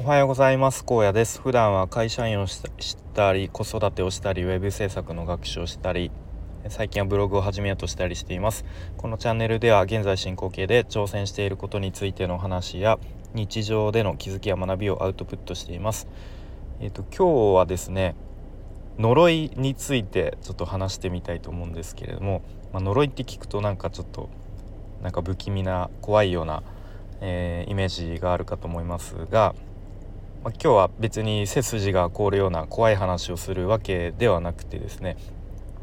おはようございます。高野です。普段は会社員をしたり子育てをしたりウェブ制作の学習をしたり最近はブログを始めようとしたりしています。このチャンネルでは現在進行形で挑戦していることについての話や日常での気づきや学びをアウトプットしています。えっ、ー、と今日はですね呪いについてちょっと話してみたいと思うんですけれども、まあ、呪いって聞くとなんかちょっとなんか不気味な怖いような、えー、イメージがあるかと思いますがま、今日は別に背筋が凍るような怖い話をするわけではなくてですね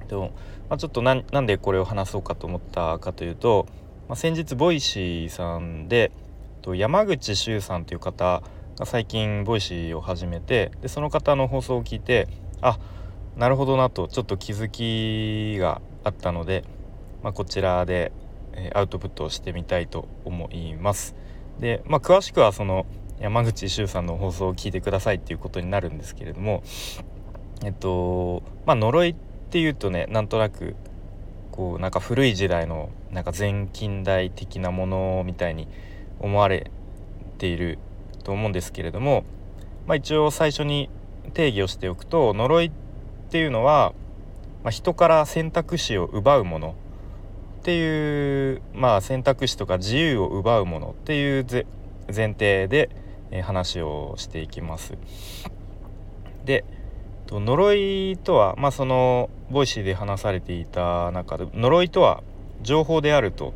でも、まあ、ちょっとなんでこれを話そうかと思ったかというと、まあ、先日 Voicy さんで山口周さんという方が最近 Voicy を始めてでその方の放送を聞いてあなるほどなとちょっと気づきがあったので、まあ、こちらでアウトプットをしてみたいと思います。で、まあ、詳しくはその山口周さんの放送を聞いてくださいっていうことになるんですけれどもえっとまあ呪いっていうとねなんとなくこうなんか古い時代のなんか前近代的なものみたいに思われていると思うんですけれども、まあ、一応最初に定義をしておくと呪いっていうのは、まあ、人から選択肢を奪うものっていう、まあ、選択肢とか自由を奪うものっていう前提でえ話をしていきます。で呪いとは、まあ、その Voicy で話されていた中で呪いとは情報であると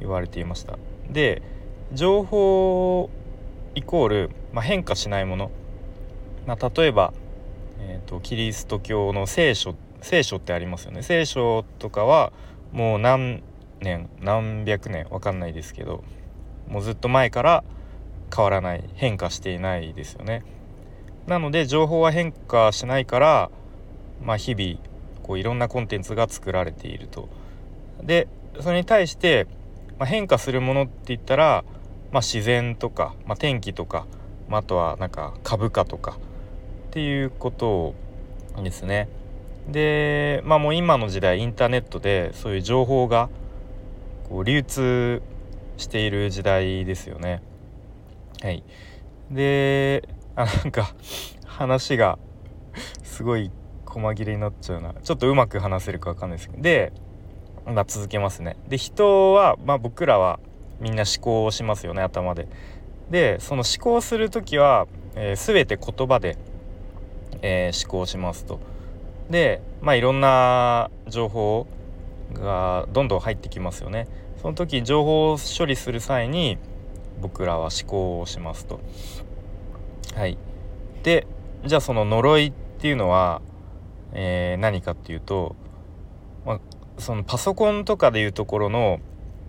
言われていました。で情報イコール、まあ、変化しないもの、まあ、例えば、えーと、キリスト教の聖書聖書ってありますよね聖書とかはもう何年何百年わかんないですけどもうずっと前から変わらない変化していないですよね。なので情報は変化しないから、まあ、日々こういろんなコンテンツが作られていると。でそれに対して、まあ、変化するものって言ったら、まあ、自然とか、まあ、天気とか、まあ、あとはなんか株価とかっていうことをですね。でまあもう今の時代インターネットでそういう情報がこう流通している時代ですよね。はい。であなんか話がすごい細切れになっちゃうな。ちょっとうまく話せるか分かんないですけど。で、まあ、続けますね。で人は、まあ、僕らはみんな思考をしますよね頭で。でその思考する時は、えー、全て言葉で、えー、思考しますと。でまあいろんな情報がどんどん入ってきますよね。その時情報を処理する際に僕らは思考をしますと。はい、でじゃあその呪いっていうのは、えー、何かっていうと、まあ、そのパソコンとかでいうところの、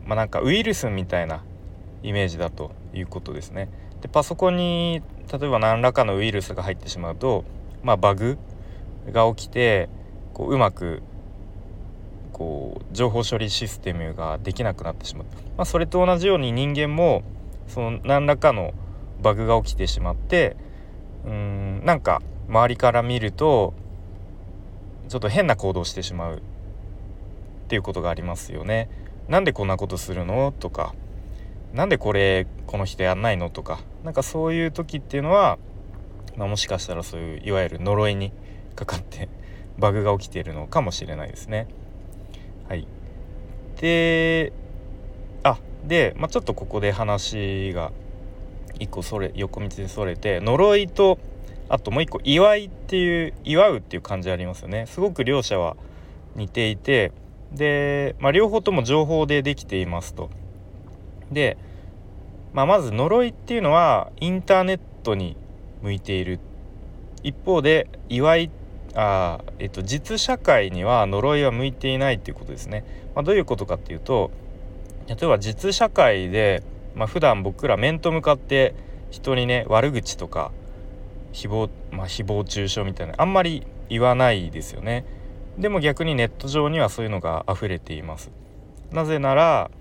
まあ、なんかウイルスみたいなイメージだということですね。でパソコンに例えば何らかのウイルスが入ってしまうと、まあ、バグが起きてこううまくこう情報処理システムができなくなってしまう、まあ、それと同じように人間もその何らかのバグが起きてしまってうんなんか周りから見るとちょっと変な行動してしまう。っていうことがありますよね。なんでこんなことするの？とか。なんでこれこの人やんないの？とか。なんかそういう時っていうのは、まあ、もしかしたらそういういわゆる呪いにかかって バグが起きているのかもしれないですね。はい、であで、まあ、ちょっとここで話が一個それ横道でそれて呪いとあともう一個祝いっていう祝うっていう感じありますよねすごく両者は似ていてで、まあ、両方とも情報でできていますと。で、まあ、まず呪いっていうのはインターネットに向いている一方で祝いあ、えっと、実社会には呪いは向いていないっていうことですね。まあ、どういうことかっていうと例えば実社会で、まあ、普段僕ら面と向かって人にね悪口とか誹謗,、まあ、誹謗中傷みたいなあんまり言わないですよね。でも逆にネット上にはそういうのが溢れています。なぜなら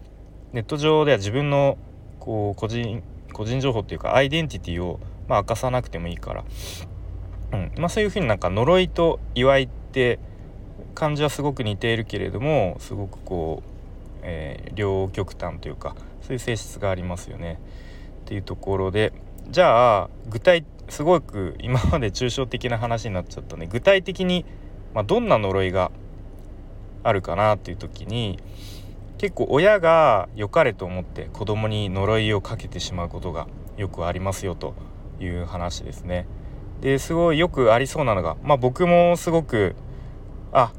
ネット上では自分のこう個人個人情報っていうかアイデンティティをまあ明かさなくてもいいから、うん。まあ、そういうふうになんか呪いと祝いって感じはすごく似ているけれどもすごくこうえー、両極端というかそういう性質がありますよね。っていうところでじゃあ具体すごく今まで抽象的な話になっちゃったね具体的に、まあ、どんな呪いがあるかなっていう時に結構親が良かれと思って子供に呪いをかけてしまうことがよくありますよという話ですね。ですごいよくありそうなのがまあ僕もすごくあ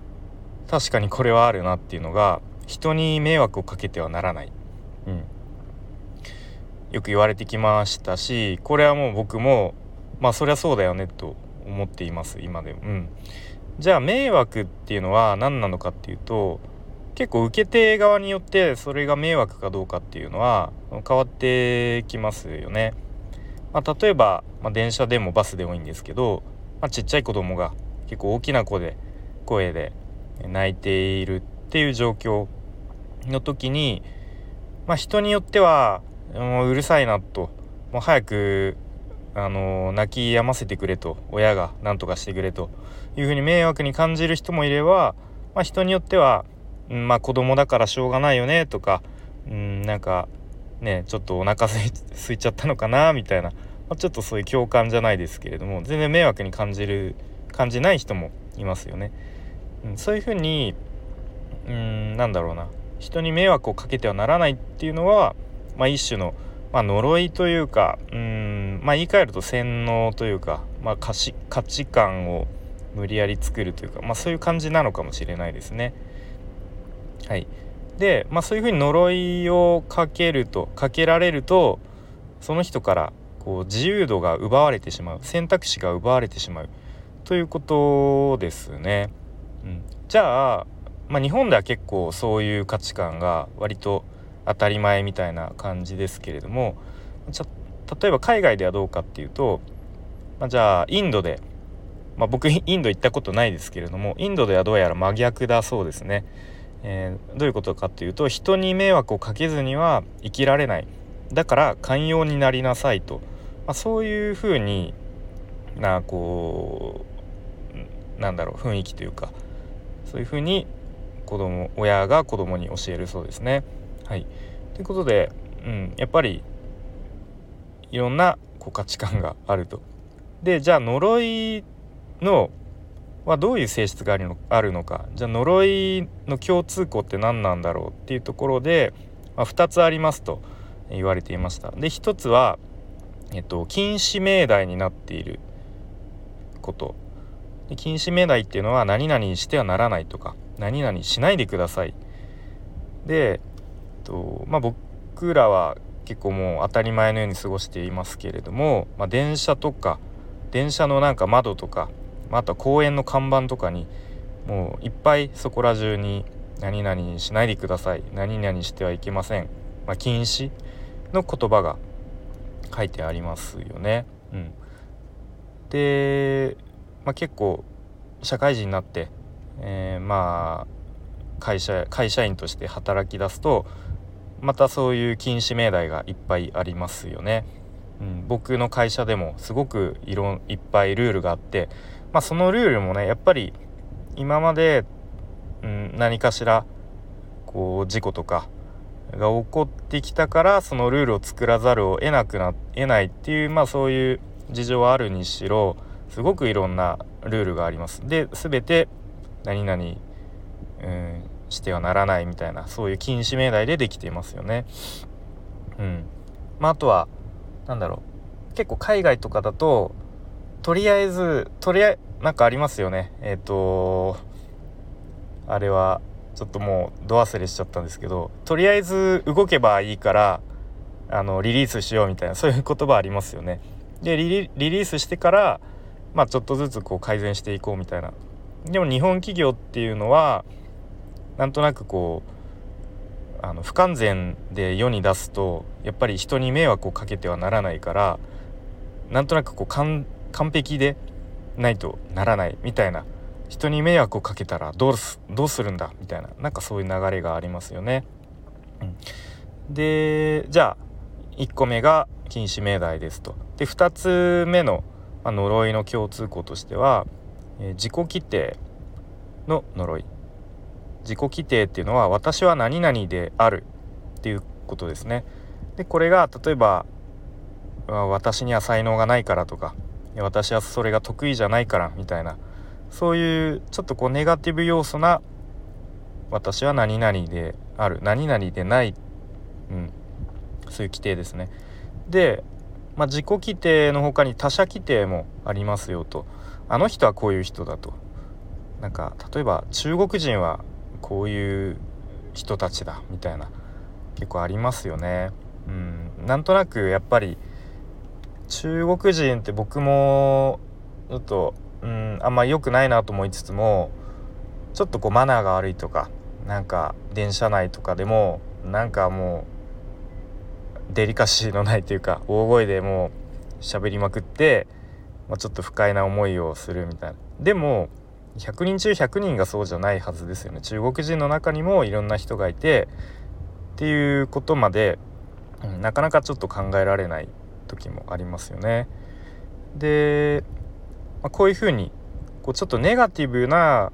確かにこれはあるなっていうのが人に迷惑をかけてはならない、うん、よく言われてきましたしこれはもう僕もまあそりゃそうだよねと思っています今でも。うん、じゃあ迷惑っていうのは何なのかっていうと結構受け手側によってそれが迷惑かどうかっていうのは変わってきますよね。まあ、例えば、まあ、電車でもバスでもいいんですけど、まあ、ちっちゃい子供が結構大きな声で声で泣いているっていう状況の時に、まあ、人によってはもううるさいなと。もう早くあの泣き止ませてくれと。親が何とかしてくれと。いうふうに迷惑に感じる人もいれば、まあ、人によっては、うん、まあ子供だからしょうがないよねとか、うん、なんかねちょっとお腹すいすいちゃったのかなみたいな、まあ、ちょっとそういう共感じゃないですけれども全然迷惑に感じる感じない人もいますよね。うん、そういうふうにうんなんだろうな。人に迷惑をかけてはならないっていうのは、まあ、一種の、まあ、呪いというかうんまあ言い換えると洗脳というか、まあ、価値価値観を無理やり作るというか、まあ、そういう感じなのかもしれないですね。はい、で、まあ、そういうふうに呪いをかけるとかけられるとその人からこう自由度が奪われてしまう選択肢が奪われてしまうということですね。うん、じゃあまあ、日本では結構そういう価値観が割と当たり前みたいな感じですけれども例えば海外ではどうかっていうと、まあ、じゃあインドで、まあ、僕 インド行ったことないですけれどもインドではどうやら真逆だそうですね。えー、どういうことかっていうと人に迷惑をかけずには生きられないだから寛容になりなさいと、まあ、そういうふうになこうなんだろう雰囲気というかそういうふうに子供親が子供に教えるそうですね。はい、ということで、うん、やっぱりいろんなこう価値観があると。でじゃあ呪いのはどういう性質があるのあるのかじゃあ呪いの共通項って何なんだろうっていうところで、まあ、2つありますと言われていました。で1つは、えっと、禁止命題になっていることで禁止命題っていうのは何々にしてはならないとか何々しないでくださいで、とまあ、僕らは結構もう当たり前のように過ごしていますけれども、まあ、電車とか電車のなんか窓とか、まあ、あとは公園の看板とかにもういっぱいそこら中に何々しないでください何々してはいけません、まあ、禁止の言葉が書いてありますよね。うん、で、まあ、結構社会人になってえー、まあ会社会社員として働き出すとまたそういう禁止命題がいっぱいありますよね。うん、僕の会社でもすごくいろんいっぱいルールがあって、まあ、そのルールもねやっぱり今まで、うん、何かしらこう事故とかが起こってきたからそのルールを作らざるを得なくな得ないっていうまあそういう事情はあるにしろすごくいろんなルールがあります。で全て何々、うん、してはならないみたいなそういう禁止命題でできていますよね。うんまあ、あとは何だろう結構海外とかだととりあえずとりあえなんかありますよねえっ、ー、とあれはちょっともうど忘れしちゃったんですけどとりあえず動けばいいからあのリリースしようみたいなそういう言葉ありますよね。でリリースしてからまあちょっとずつこう改善していこうみたいなでも日本企業っていうのはなんとなくこうあの不完全で世に出すとやっぱり人に迷惑をかけてはならないからなんとなくこう完璧でないとならないみたいな人に迷惑をかけたらどうすどうするんだみたいななんかそういう流れがありますよね。うん、でじゃあ1個目が禁止命題ですと。で2つ目の、ま、呪いの共通項としてはえ自己規定の呪い自己規定っていうのは私は何々であるっていうことですね。でこれが例えば私には才能がないからとか私はそれが得意じゃないからみたいなそういうちょっとこうネガティブ要素な私は何々である何々でない、うん、そういう規定ですね。で、まあ、自己規定の他に他者規定もありますよとあの人はこういう人だとなんか例えば中国人はこういう人たちだみたいな結構ありますよね。うん、なんとなくやっぱり中国人って僕もちょっと、うん、あんま良くないなと思いつつもちょっとこうマナーが悪いとかなんか電車内とかでもなんかもうデリカシーのないというか大声でもう喋りまくって、まあ、ちょっと不快な思いをするみたいな。でも100人中100人がそうじゃないはずですよね中国人の中にもいろんな人がいてっていうことまで、うん、なかなかちょっと考えられない時もありますよね。で、まあ、こういうふうにこうちょっとネガティブな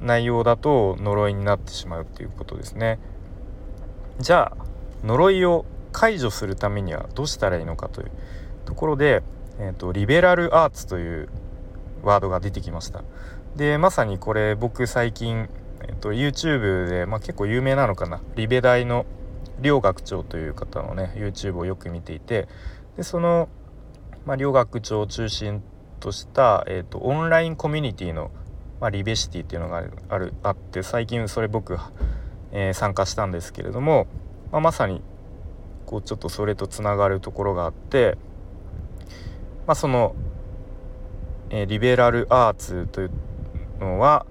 内容だと呪いになってしまうっていうことですね。じゃあ呪いを解除するためにはどうしたらいいのかというところで、えーと、リベラルアーツというワードが出てきました。でまさにこれ僕最近、えーと、YouTube で、まあ、結構有名なのかなリベ大の両学長という方のね YouTube をよく見ていてでその、まあ、両学長を中心とした、えーと、オンラインコミュニティの、まあ、リベシティっていうのがあるあって最近それ僕、えー、参加したんですけれども、まあ、まさにこうちょっとそれとつながるところがあって、まあ、その、えー、リベラルアーツというのは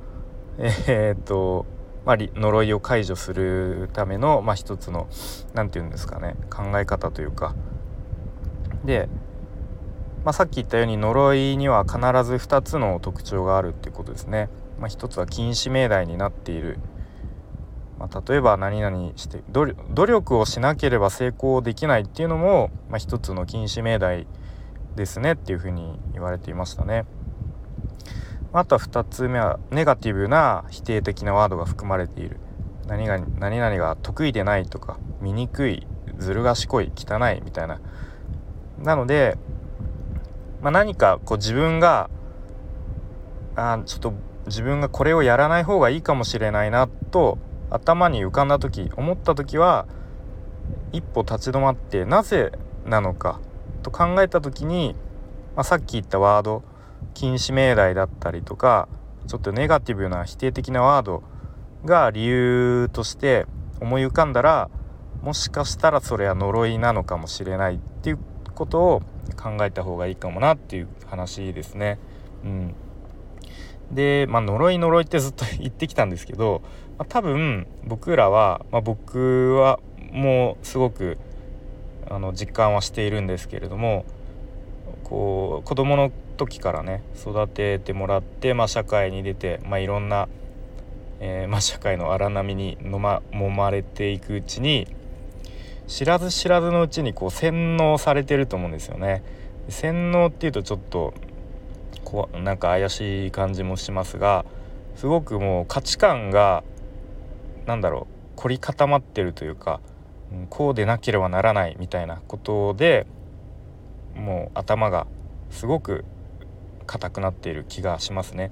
えー、っとまあ、呪いを解除するための、まあ、一つの何て言うんですかね考え方というかで、まあ、さっき言ったように呪いには必ず2つの特徴があるっていうことですね。まあ、一つは禁止命題になっている、まあ、例えば何々して努力をしなければ成功できないっていうのも、まあ、一つの禁止命題ですねっていうふうに言われていましたね。あとは2つ目はネガティブな否定的なワードが含まれている何々何々が得意でないとか醜いずる賢い汚いみたいななので、まあ、何かこう自分があちょっと自分がこれをやらない方がいいかもしれないなと頭に浮かんだ時思った時は一歩立ち止まってなぜなのかと考えた時に、まあ、さっき言ったワード禁止命題だったりとかちょっとネガティブな否定的なワードが理由として思い浮かんだらもしかしたらそれは呪いなのかもしれないっていうことを考えた方がいいかもなっていう話ですね。うん、で、まあ、呪い呪いってずっと言ってきたんですけど、まあ、多分僕らは、まあ、僕はもうすごくあの実感はしているんですけれどもこう子供の時からね育ててもらって、まあ、社会に出て、まあ、いろんな、えー、まあ、社会の荒波にのま揉まれていくうちに知らず知らずのうちにこう洗脳されてると思うんですよね。洗脳っていうとちょっとこうなんか怪しい感じもしますがすごくもう価値観が何だろう凝り固まってるというか、こうでなければならないみたいなことでもう頭がすごく硬くなっている気がしますね。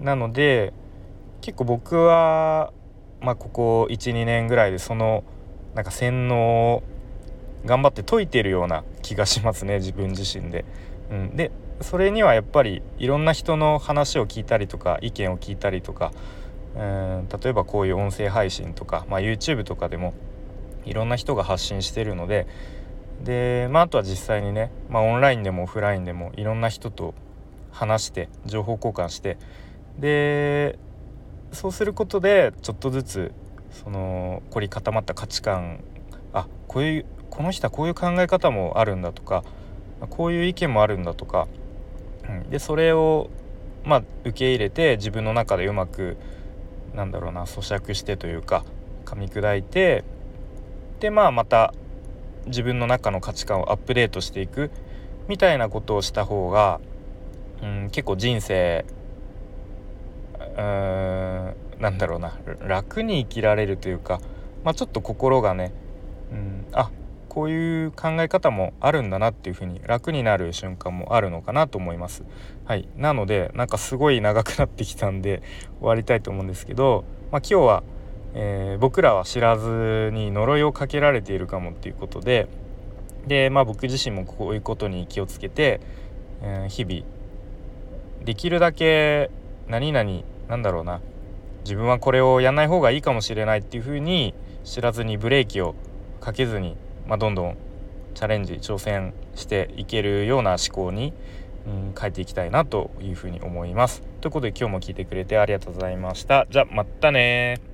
なので結構僕は、まあ、ここ12年ぐらいでそのなんか洗脳を頑張って解いているような気がしますね自分自身で。うん、でそれにはやっぱりいろんな人の話を聞いたりとか意見を聞いたりとかうん例えばこういう音声配信とか、まあ、YouTube とかでもいろんな人が発信してるのでで、まあ、あとは実際にね、まあ、オンラインでもオフラインでもいろんな人と話して情報交換してでそうすることでちょっとずつその凝り固まった価値観あこういうこの人はこういう考え方もあるんだとかこういう意見もあるんだとか、うん、でそれをまあ受け入れて自分の中でうまくなんだろうな咀嚼してというか噛み砕いてでまあまた自分の中の価値観をアップデートしていくみたいなことをした方が、うん、結構人生うんなんだろうな楽に生きられるというか、まあ、ちょっと心がね、うん、あこういう考え方もあるんだなっていうふうに楽になる瞬間もあるのかなと思います。はい、なのでなんかすごい長くなってきたんで終わりたいと思うんですけど、まあ、今日は、えー、僕らは知らずに呪いをかけられているかもっていうことでで、まあ、僕自身もこういうことに気をつけて、えー、日々できるだけ何々なんだろうな自分はこれをやんない方がいいかもしれないっていうふうに知らずにブレーキをかけずに、まあ、どんどんチャレンジ挑戦していけるような思考に、うん、変えていきたいなというふうに思います。ということで今日も聞いてくれてありがとうございました。じゃあまたね